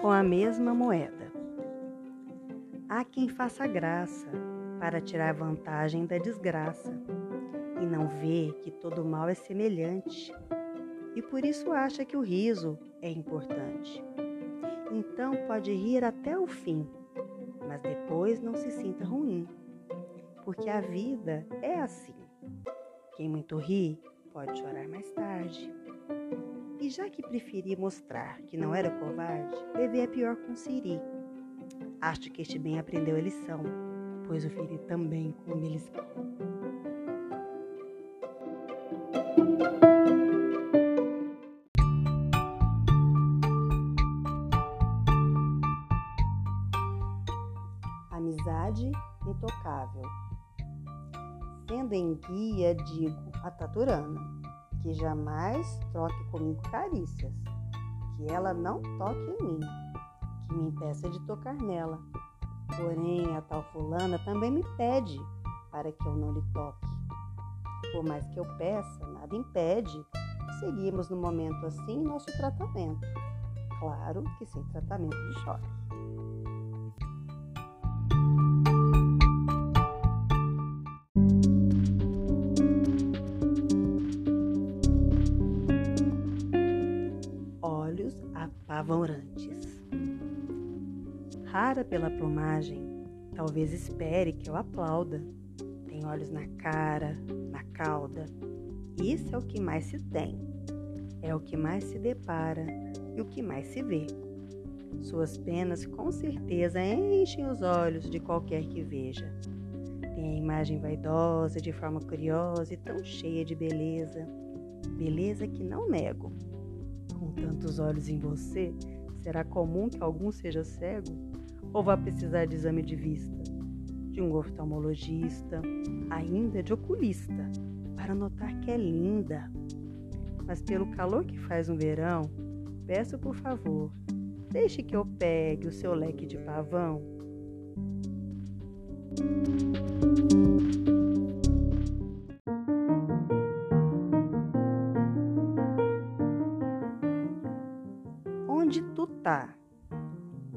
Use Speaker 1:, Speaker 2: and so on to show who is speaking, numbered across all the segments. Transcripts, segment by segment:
Speaker 1: Com a mesma moeda. Há quem faça graça para tirar vantagem da desgraça e não vê que todo mal é semelhante e por isso acha que o riso é importante. Então pode rir até o fim, mas depois não se sinta ruim, porque a vida é assim. Quem muito ri pode chorar mais tarde. E já que preferi mostrar que não era covarde, levei a pior com Siri. Acho que este bem aprendeu a lição, pois o feri também com beliscão. amizade intocável. Sendo em guia, digo a Taturana, que jamais troque comigo carícias, que ela não toque em mim, que me impeça de tocar nela. Porém, a tal fulana também me pede para que eu não lhe toque. Por mais que eu peça, nada impede. Seguimos no momento assim nosso tratamento. Claro que sem tratamento de choque. Apavorantes. Rara pela plumagem, talvez espere que eu aplauda. Tem olhos na cara, na cauda. Isso é o que mais se tem. É o que mais se depara e o que mais se vê. Suas penas com certeza enchem os olhos de qualquer que veja. Tem a imagem vaidosa, de forma curiosa e tão cheia de beleza. Beleza que não nego com tantos olhos em você, será comum que algum seja cego? Ou vá precisar de exame de vista? De um oftalmologista, ainda de oculista, para notar que é linda. Mas pelo calor que faz no verão, peço por favor, deixe que eu pegue o seu leque de pavão.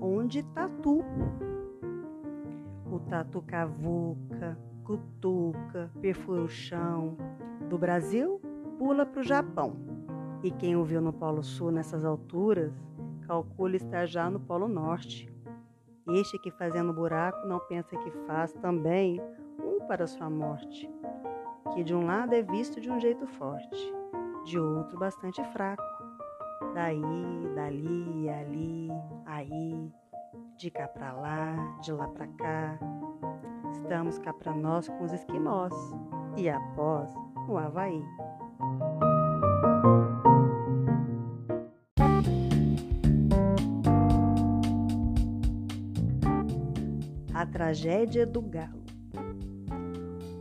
Speaker 1: Onde tá tu? O tatu cavuca, cutuca, perfura o chão. Do Brasil, pula pro Japão. E quem o viu no Polo Sul nessas alturas, calcula estar já no Polo Norte. Este que fazendo buraco não pensa que faz também um para sua morte, que de um lado é visto de um jeito forte, de outro bastante fraco daí, dali, ali, aí, de cá para lá, de lá para cá. Estamos cá para nós com os esquimós e após o Havaí. A tragédia do galo.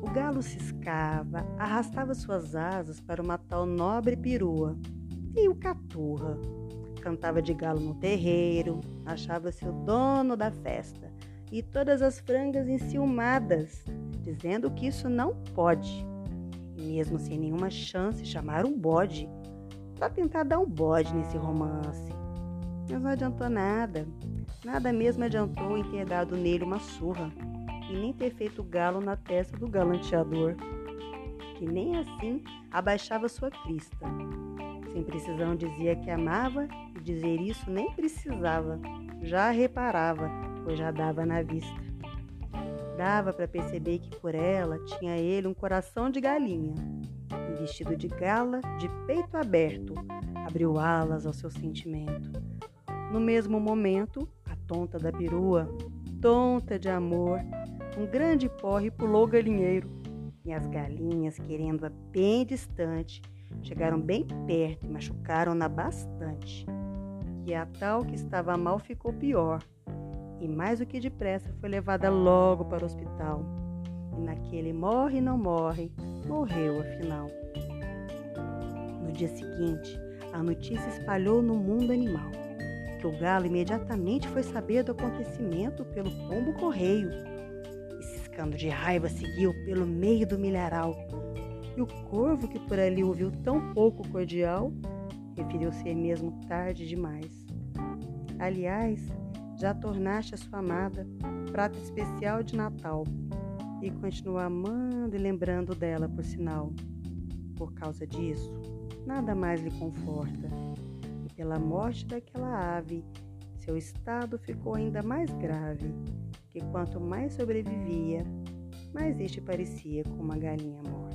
Speaker 1: O galo ciscava, arrastava suas asas para uma tal nobre perua e o Caturra. Cantava de galo no terreiro, achava-se o dono da festa, e todas as frangas enciumadas, dizendo que isso não pode. E mesmo sem nenhuma chance, chamaram um bode para tentar dar um bode nesse romance. Mas não adiantou nada. Nada mesmo adiantou em ter dado nele uma surra e nem ter feito galo na testa do galanteador, que nem assim abaixava sua crista. Sem precisão dizia que amava e dizer isso nem precisava. Já reparava, pois já dava na vista. Dava para perceber que por ela tinha ele um coração de galinha. Um vestido de gala, de peito aberto, abriu alas ao seu sentimento. No mesmo momento, a tonta da perua, tonta de amor, um grande porre pulou galinheiro. E as galinhas, querendo-a bem distante, Chegaram bem perto e machucaram-na bastante. E a tal que estava mal ficou pior, e mais do que depressa foi levada logo para o hospital. E naquele morre não morre, morreu afinal. No dia seguinte, a notícia espalhou no mundo animal, que o galo imediatamente foi saber do acontecimento pelo pombo correio, e ciscando de raiva seguiu pelo meio do milharal, E o corvo, que por ali ouviu tão pouco cordial, referiu ser mesmo tarde demais. Aliás, já tornaste a sua amada prato especial de Natal e continua amando e lembrando dela, por sinal. Por causa disso, nada mais lhe conforta. E pela morte daquela ave, seu estado ficou ainda mais grave, que quanto mais sobrevivia, mais este parecia com uma galinha morta.